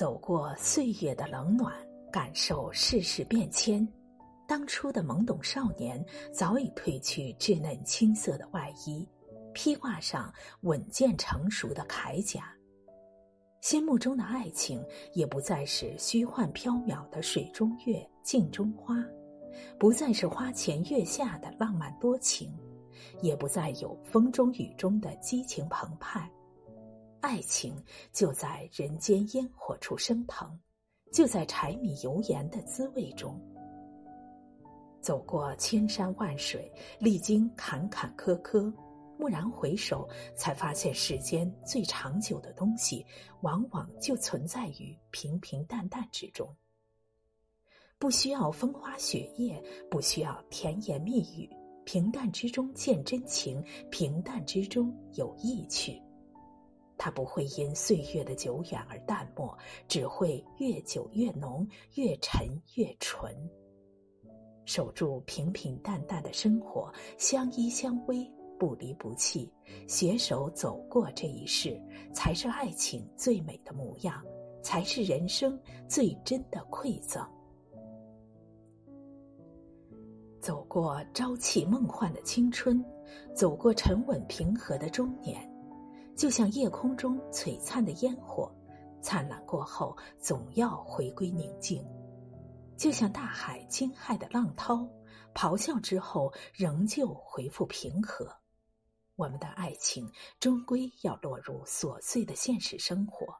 走过岁月的冷暖，感受世事变迁。当初的懵懂少年早已褪去稚嫩青涩的外衣，披挂上稳健成熟的铠甲。心目中的爱情也不再是虚幻缥缈的水中月、镜中花，不再是花前月下的浪漫多情，也不再有风中雨中的激情澎湃。爱情就在人间烟火处升腾，就在柴米油盐的滋味中。走过千山万水，历经坎坎坷坷，蓦然回首，才发现世间最长久的东西，往往就存在于平平淡淡之中。不需要风花雪月，不需要甜言蜜语，平淡之中见真情，平淡之中有意趣。它不会因岁月的久远而淡漠，只会越久越浓，越沉越纯。守住平平淡淡的生活，相依相偎，不离不弃，携手走过这一世，才是爱情最美的模样，才是人生最真的馈赠。走过朝气梦幻的青春，走过沉稳平和的中年，就像夜空中璀璨的烟火，灿烂过后总要回归宁静。就像大海惊骇的浪涛，咆哮之后仍旧恢复平和。我们的爱情终归要落入琐碎的现实生活，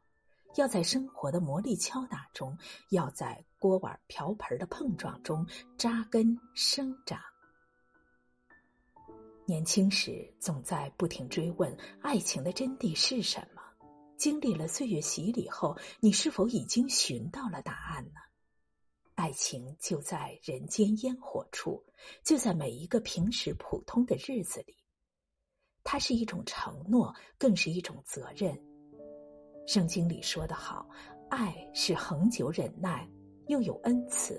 要在生活的磨砺敲打中，要在锅碗瓢盆的碰撞中扎根生长。年轻时总在不停追问爱情的真谛是什么，经历了岁月洗礼后，你是否已经寻到了答案呢？爱情就在人间烟火处，就在每一个平时普通的日子里。它是一种承诺，更是一种责任。圣经里说得好：“爱是恒久忍耐，又有恩慈；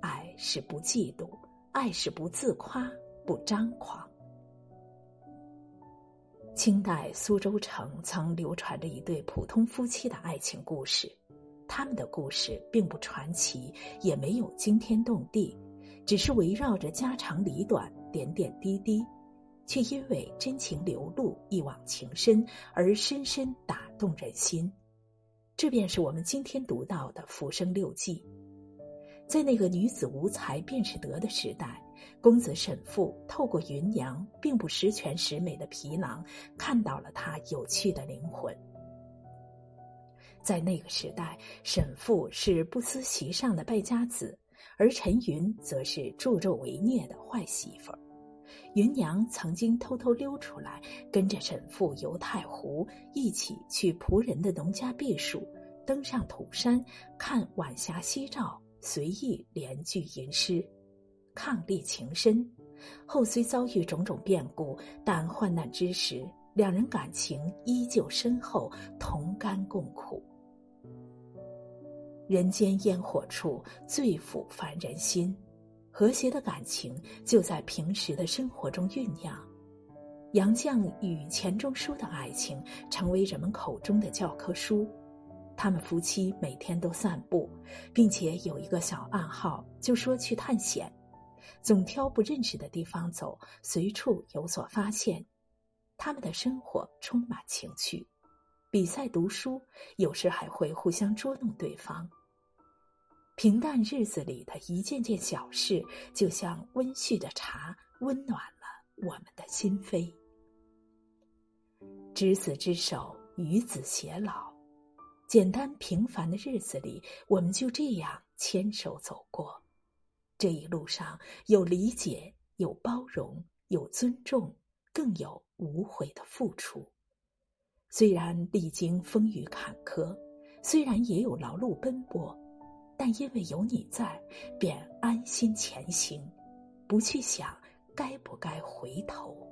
爱是不嫉妒，爱是不自夸，不张狂。”清代苏州城曾流传着一对普通夫妻的爱情故事。他们的故事并不传奇，也没有惊天动地，只是围绕着家长里短、点点滴滴，却因为真情流露、一往情深而深深打动人心。这便是我们今天读到的《浮生六记》。在那个女子无才便是德的时代，公子沈复透过芸娘并不十全十美的皮囊，看到了她有趣的灵魂。在那个时代，沈复是不思席上的败家子，而陈云则是助纣为虐的坏媳妇儿。芸娘曾经偷偷溜出来，跟着沈复游太湖，一起去仆人的农家避暑，登上土山看晚霞夕照，随意连句吟诗，伉俪情深。后虽遭遇种种变故，但患难之时，两人感情依旧深厚，同甘共苦。人间烟火处最抚凡人心，和谐的感情就在平时的生活中酝酿。杨绛与钱钟书的爱情成为人们口中的教科书。他们夫妻每天都散步，并且有一个小暗号，就说去探险，总挑不认识的地方走，随处有所发现。他们的生活充满情趣，比赛读书，有时还会互相捉弄对方。平淡日子里的一件件小事，就像温煦的茶，温暖了我们的心扉。执子之手，与子偕老。简单平凡的日子里，我们就这样牵手走过。这一路上有理解，有包容，有尊重，更有无悔的付出。虽然历经风雨坎坷，虽然也有劳碌奔波。但因为有你在，便安心前行，不去想该不该回头。